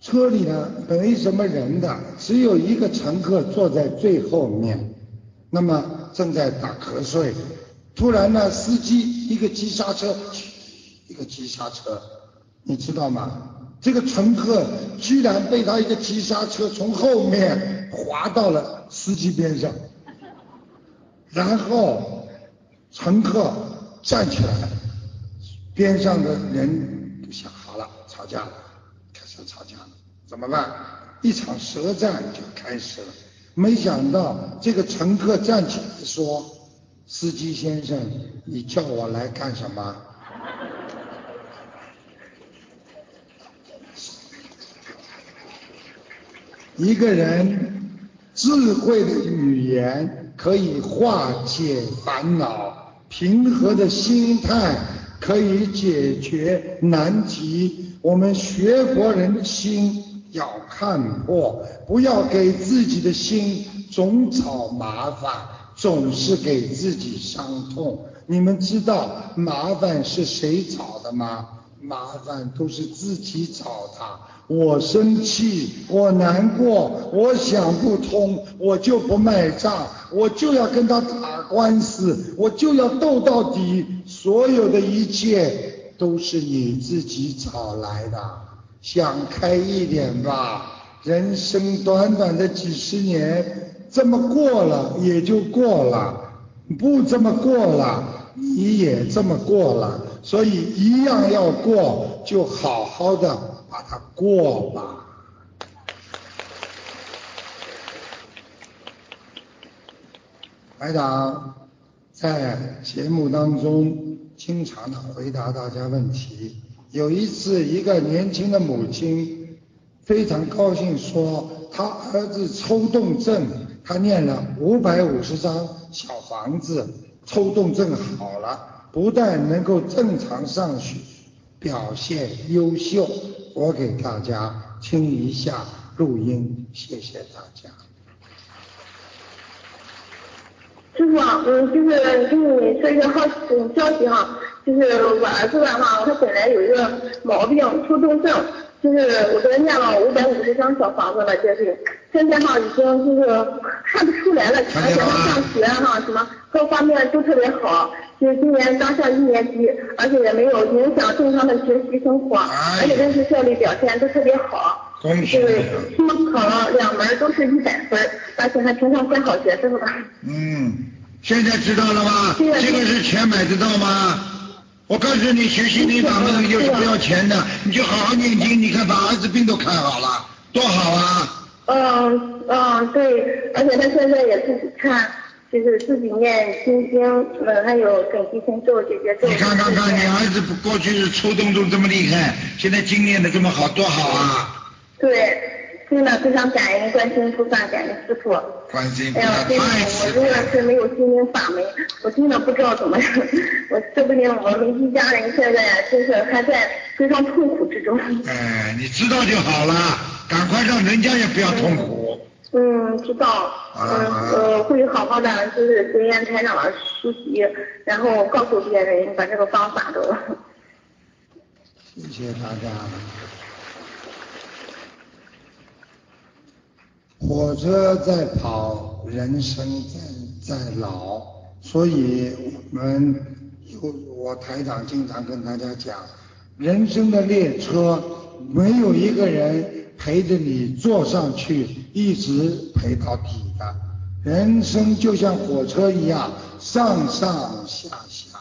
车里呢没什么人的，只有一个乘客坐在最后面，那么正在打瞌睡。突然呢，司机一个急刹车，一个急刹车，你知道吗？这个乘客居然被他一个急刹车从后面滑到了司机边上，然后乘客站起来，边上的人就想好了，吵架了，开始吵架了，怎么办？一场舌战就开始了。没想到这个乘客站起来说：“司机先生，你叫我来干什么？”一个人智慧的语言可以化解烦恼，平和的心态可以解决难题。我们学佛人的心要看破，不要给自己的心总找麻烦，总是给自己伤痛。你们知道麻烦是谁找的吗？麻烦都是自己找的。我生气，我难过，我想不通，我就不卖账，我就要跟他打官司，我就要斗到底。所有的一切都是你自己找来的，想开一点吧。人生短短的几十年，这么过了也就过了，不这么过了你也这么过了，所以一样要过，就好好的。把它过吧。排长在节目当中经常的回答大家问题。有一次，一个年轻的母亲非常高兴，说他儿子抽动症，他念了五百五十张小房子，抽动症好了，不但能够正常上学，表现优秀。我给大家听一下录音，谢谢大家。师傅，嗯，就是给你说一个好消息哈，就是我儿子的话，他本来有一个毛病，抽动症，就是我给他念了五百五十张小房子了，就是。现在哈已经就是看不出来了，而且他上学哈什么各方面都特别好，是今年刚上一年级，而且也没有影响正常的学习生活，而且这次效率表现都特别好，就是期末考了两门都是一百分，而且还评上三好学生了。嗯，现在知道了吗？这个是钱买得到吗？我告诉你，学习灵法门就是不要钱的，你就好好念经，你看把儿子病都看好了，多好啊！嗯嗯，对，而且他现在也自己看，就是自己念心经，嗯，还有准提神咒这些咒。你看看看，你儿子过去是初动都这么厉害，现在经念的这么好，多好啊！对，真的非常感恩观世音菩萨，感恩师傅。观世音菩哎呀萨，真的，我如果慈悲了。是没有心灵法门，我真的不知道怎么，我说不定我们一家人现在就是还在非常痛苦之中。哎，你知道就好了，赶快让人家也不要痛苦。嗯，知道，嗯呃，会好好的就是随烟台长的书习，然后告诉别人把这个方法都。谢谢大家。火车在跑，人生在在老，所以我们有我台长经常跟大家讲，人生的列车没有一个人陪着你坐上去，一直陪到底的。人生就像火车一样，上上下下。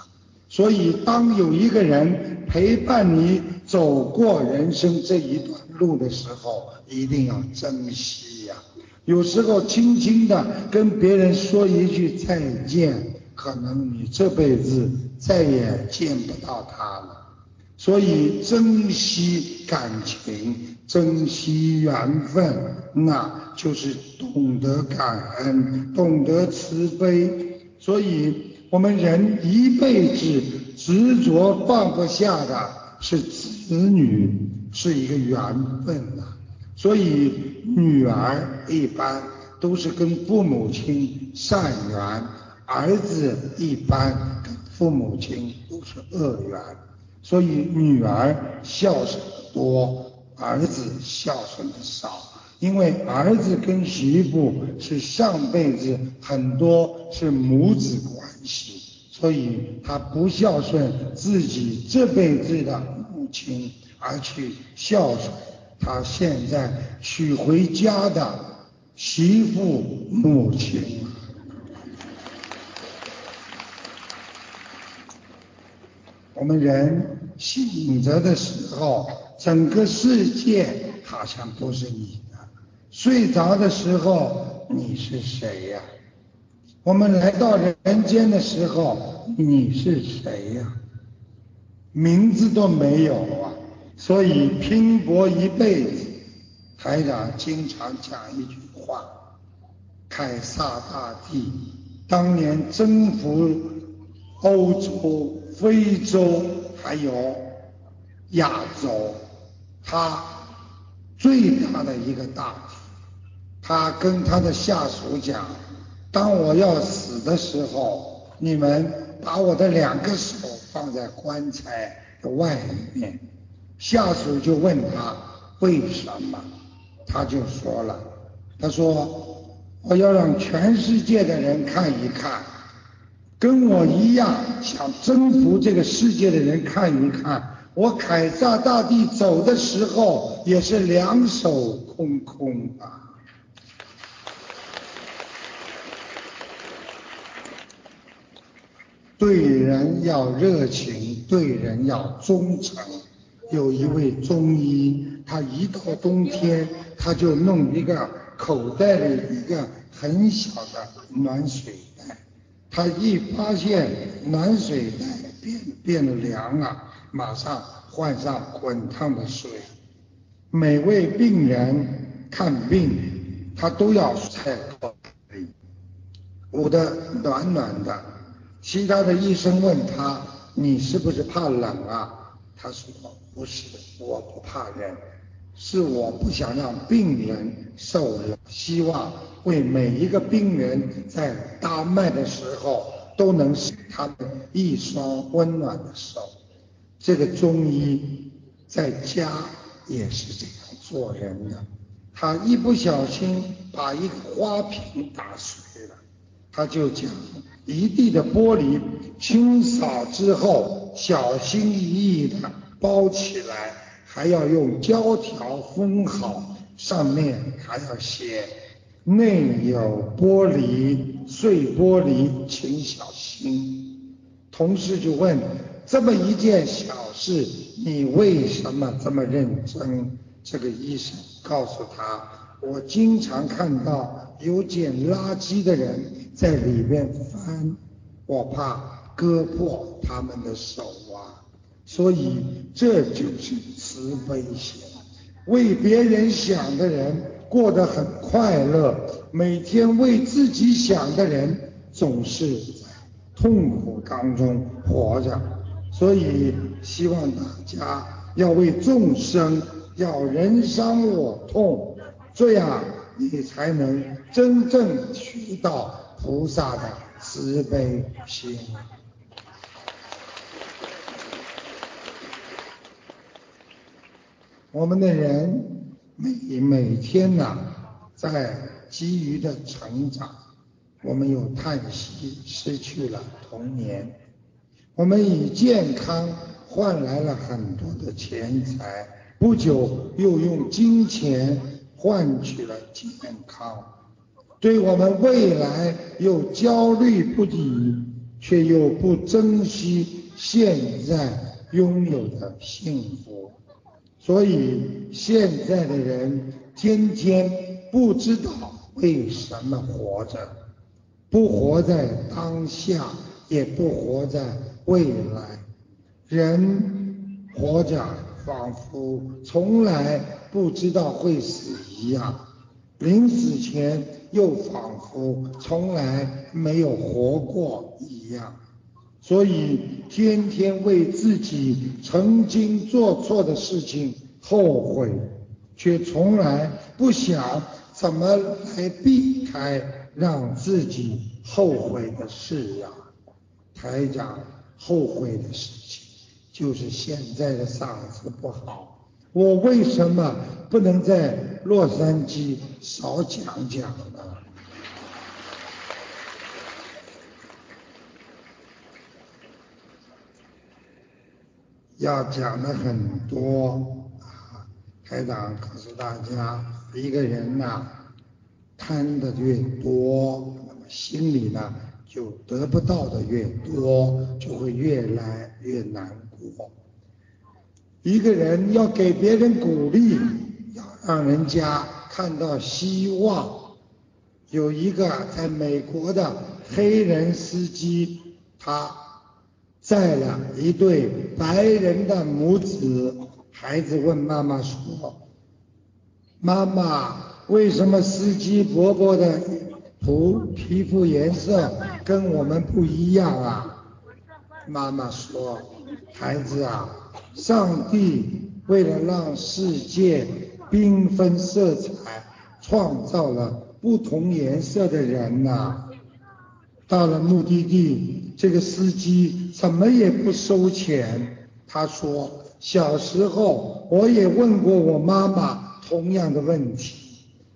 所以，当有一个人陪伴你走过人生这一段路的时候，一定要珍惜呀、有时候轻轻的跟别人说一句再见，可能你这辈子再也见不到他了。所以，珍惜感情，珍惜缘分，那就是懂得感恩，懂得慈悲。所以，我们人一辈子执着放不下的是子女，是一个缘分呐、所以，女儿一般都是跟父母亲善缘，儿子一般跟父母亲都是恶缘。所以，女儿孝顺的多，儿子孝顺的少。因为儿子跟媳妇是上辈子很多是母子关系，所以他不孝顺自己这辈子的母亲，而去孝顺他现在娶回家的媳妇母亲。我们人醒着的时候，整个世界好像都是你的；睡着的时候，你是谁呀、我们来到人间的时候，你是谁呀、名字都没有啊！所以拼搏一辈子，台长经常讲一句话：凯撒大帝当年征服欧洲、非洲还有亚洲，他最大的一个大题，他跟他的下属讲：当我要死的时候，你们把我的两个手放在棺材的外面。下属就问他为什么，他就说了，他说我要让全世界的人看一看，跟我一样想征服这个世界的人看一看，我凯撒大帝走的时候也是两手空空啊。对人要热情，对人要忠诚。有一位中医，他一到冬天，他就弄一个口袋里一个很小的暖水袋。他一发现暖水袋变变凉了，马上换上滚烫的水。每位病人看病，他都要在口袋里捂得暖暖的。其他的医生问他：“你是不是怕冷啊？”他说：“不是，我不怕冷，是我不想让病人受冷，希望为每一个病人在搭脉的时候都能使他们一双温暖的手。”这个中医在家也是这样做人的，他一不小心把一个花瓶打碎了。他就讲一地的玻璃清扫之后，小心翼翼的包起来，还要用胶条封好，上面还要写内有玻璃，碎玻璃，请小心。同事就问：这么一件小事，你为什么这么认真？这个医生告诉他：我经常看到有捡垃圾的人在里面翻，我怕割破他们的手啊。所以这就是慈悲心，为别人想的人。过得很快乐，每天为自己想的人总是在痛苦当中活着，所以希望大家要为众生要人伤我痛，这样你才能真正学到菩萨的慈悲心。我们的人。每每天呐，在急于的成长，我们又叹息失去了童年，我们以健康换来了很多的钱财，不久又用金钱换取了健康，对我们未来又焦虑不已，却又不珍惜现在拥有的幸福。所以现在的人天天不知道为什么活着，不活在当下，也不活在未来。人活着仿佛从来不知道会死一样，临死前又仿佛从来没有活过一样。所以天天为自己曾经做错的事情后悔，却从来不想怎么来避开让自己后悔的事呀。台长后悔的事情就是现在的嗓子不好，我为什么不能在洛杉矶少讲讲呢？要讲的很多啊！台长告诉大家，一个人呐，贪的越多，那么心里呢就得不到的越多，就会越来越难过。一个人要给别人鼓励，要让人家看到希望。有一个在美国的黑人司机，他。载了一对白人的母子，孩子问妈妈说：“妈妈，为什么司机伯伯的皮皮肤颜色跟我们不一样啊？”妈妈说：“孩子啊，上帝为了让世界缤纷色彩，创造了不同颜色的人呐。”到了目的地，这个司机怎么也不收钱。他说：“小时候我也问过我妈妈同样的问题，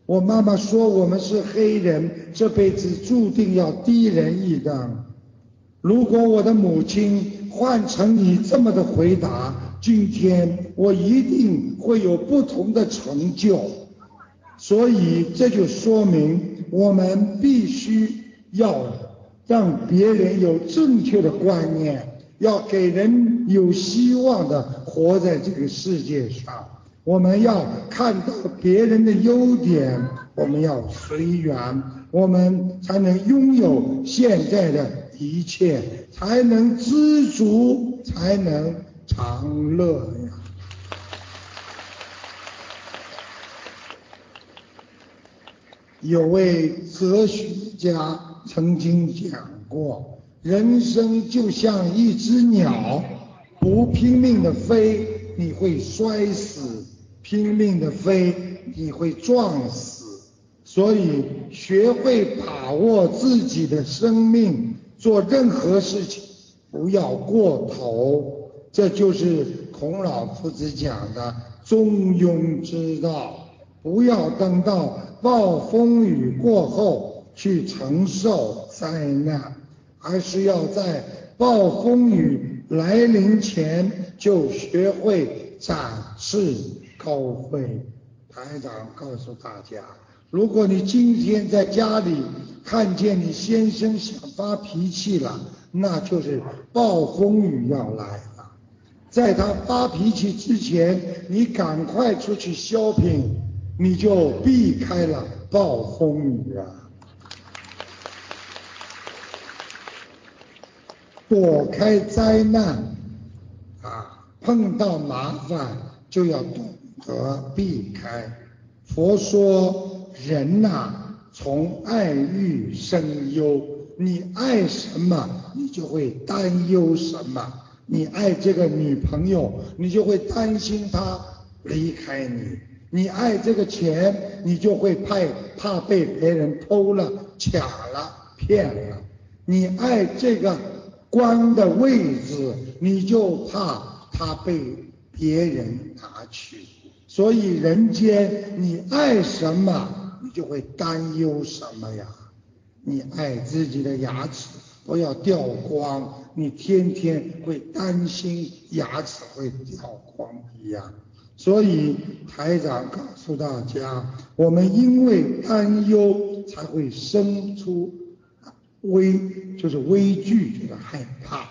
我妈妈说我们是黑人，这辈子注定要低人一等。如果我的母亲换成你这么的回答，今天我一定会有不同的成就。所以这就说明我们必须要。”让别人有正确的观念，要给人有希望的活在这个世界上。我们要看到别人的优点，我们要随缘，我们才能拥有现在的一切，才能知足，才能长乐呀。有位哲学家。曾经讲过，人生就像一只鸟，不拼命的飞，你会摔死；拼命的飞，你会撞死。所以，学会把握自己的生命，做任何事情不要过头，这就是孔老夫子讲的中庸之道。不要等到暴风雨过后。去承受灾难，而是要在暴风雨来临前就学会展翅高飞。台长告诉大家，如果你今天在家里看见你先生想发脾气了，那就是暴风雨要来了。在他发脾气之前，你赶快出去 shopping，你就避开了暴风雨啊。躲开灾难啊，碰到麻烦就要躲得避开。佛说人呐，从爱欲生忧，你爱什么，你就会担忧什么。你爱这个女朋友，你就会担心她离开你；你爱这个钱，你就会怕怕被别人偷了、抢了、骗了；你爱这个。官的位置，你就怕他被别人拿去，所以人间你爱什么，你就会担忧什么呀？你爱自己的牙齿不要掉光，你天天会担心牙齿会掉光一样。所以台长告诉大家，我们因为担忧才会生出。畏就是畏惧，就是害怕。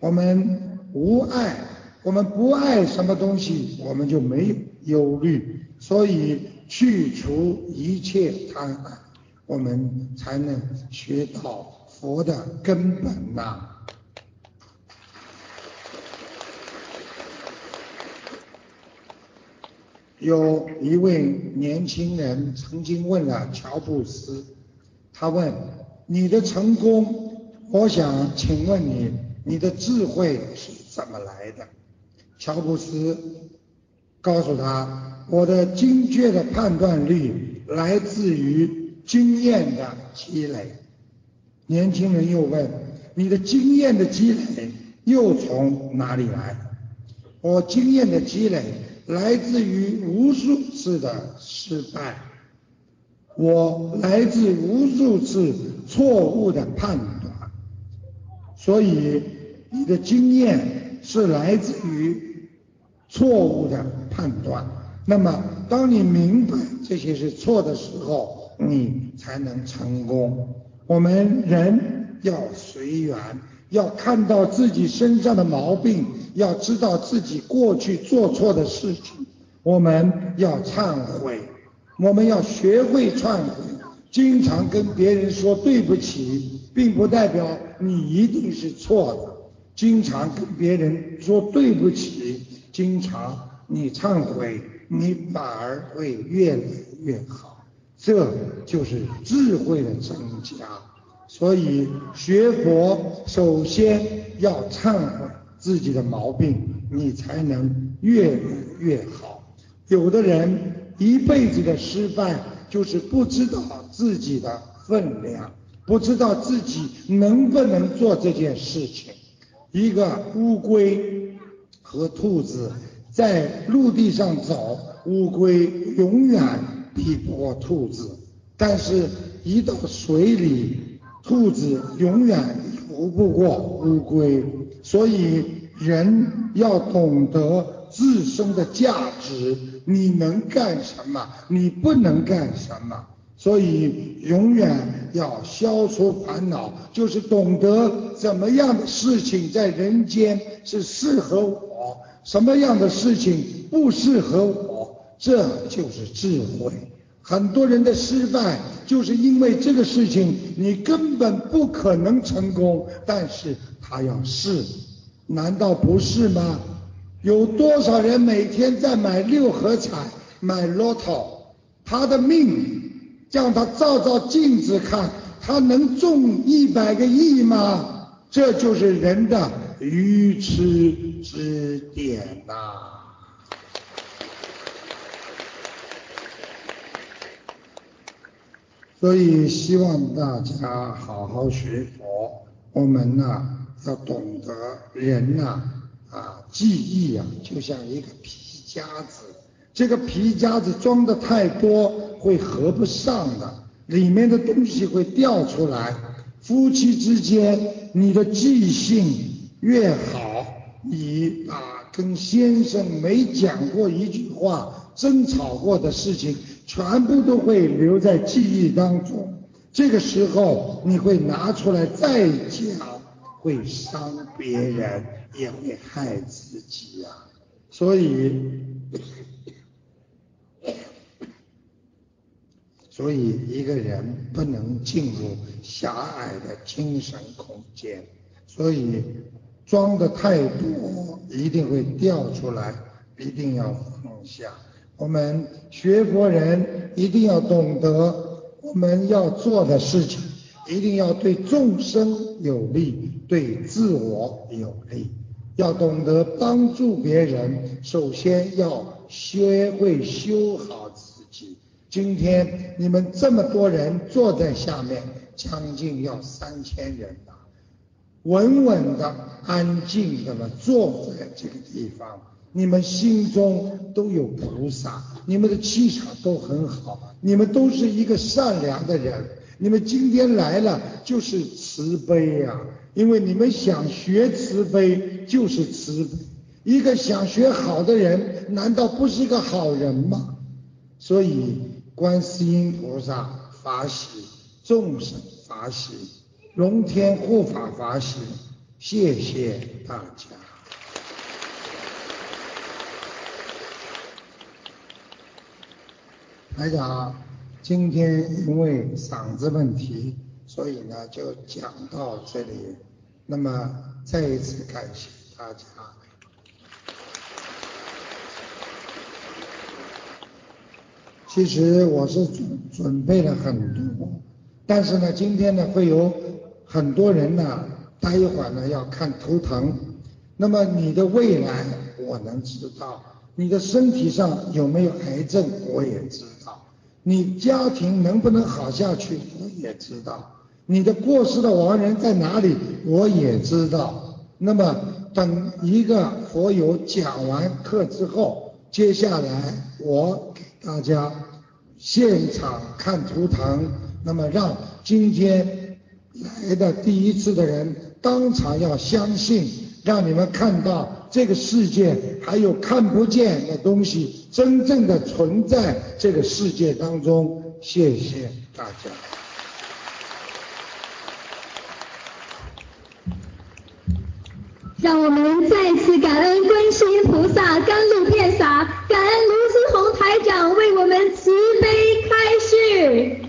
我们无爱，我们不爱什么东西，我们就没有忧虑。所以去除一切贪爱，我们才能学到佛的根本呐。有一位年轻人曾经问了乔布斯，他问。你的成功，我想请问你，你的智慧是怎么来的？乔布斯告诉他，我的精确的判断力来自于经验的积累。年轻人又问，你的经验的积累又从哪里来？我经验的积累来自于无数次的失败。我来自无数次错误的判断，所以你的经验是来自于错误的判断。那么，当你明白这些是错的时候，你才能成功。我们人要随缘，要看到自己身上的毛病，要知道自己过去做错的事情，我们要忏悔。我们要学会忏悔，经常跟别人说对不起，并不代表你一定是错的。经常跟别人说对不起，经常你忏悔，你反而会越来越好。这就是智慧的增加。所以学佛首先要忏悔自己的毛病，你才能越来越好。有的人。一辈子的失败，就是不知道自己的分量，不知道自己能不能做这件事情。一个乌龟和兔子在陆地上走，乌龟永远比不过兔子；但是，一到水里，兔子永远游不过乌龟。所以，人要懂得自身的价值。你能干什么？你不能干什么？所以永远要消除烦恼，就是懂得怎么样的事情在人间是适合我，什么样的事情不适合我，这就是智慧。很多人的失败就是因为这个事情，你根本不可能成功，但是他要试，难道不是吗？有多少人每天在买六合彩、买 lotto？他的命叫他照照镜子看，他能中一百个亿吗？这就是人的愚痴之点呐！所以希望大家好好学佛，我们呐要懂得人呐。啊，记忆啊，就像一个皮夹子，这个皮夹子装的太多会合不上的，里面的东西会掉出来。夫妻之间，你的记性越好，你啊跟先生没讲过一句话，争吵过的事情，全部都会留在记忆当中。这个时候你会拿出来再讲，会伤别人，也会害自己呀。所以，所以一个人不能进入狭隘的精神空间，所以装的太多，一定会掉出来，一定要放下。我们学佛人一定要懂得，我们要做的事情，一定要对众生有利，对自我有利。要懂得帮助别人，首先要学会修好。今天你们这么多人坐在下面，将近要三千人了，稳稳的、安静的坐在这个地方，你们心中都有菩萨，你们的气场都很好，你们都是一个善良的人。你们今天来了就是慈悲呀。因为你们想学慈悲，就是慈悲。一个想学好的人，难道不是一个好人吗？所以，观世音菩萨法喜，众生法喜，龙天护法法喜，谢谢大家。台长，今天因为嗓子问题。所以呢，就讲到这里。那么再一次感谢大家。其实我是准准备了很多，但是呢，今天呢会有很多人呢，待一会儿呢要看图腾。那么你的未来我能知道，你的身体上有没有癌症我也知道，你家庭能不能好下去我也知道。你的过世的亡人在哪里？我也知道。那么等一个佛友讲完课之后，接下来我给大家现场看图腾，那么让今天来的第一次的人当场要相信，让你们看到这个世界还有看不见的东西真正的存在这个世界当中。谢谢大家。让我们再次感恩观世音菩萨甘露遍洒，感恩卢思宏台长为我们慈悲开示。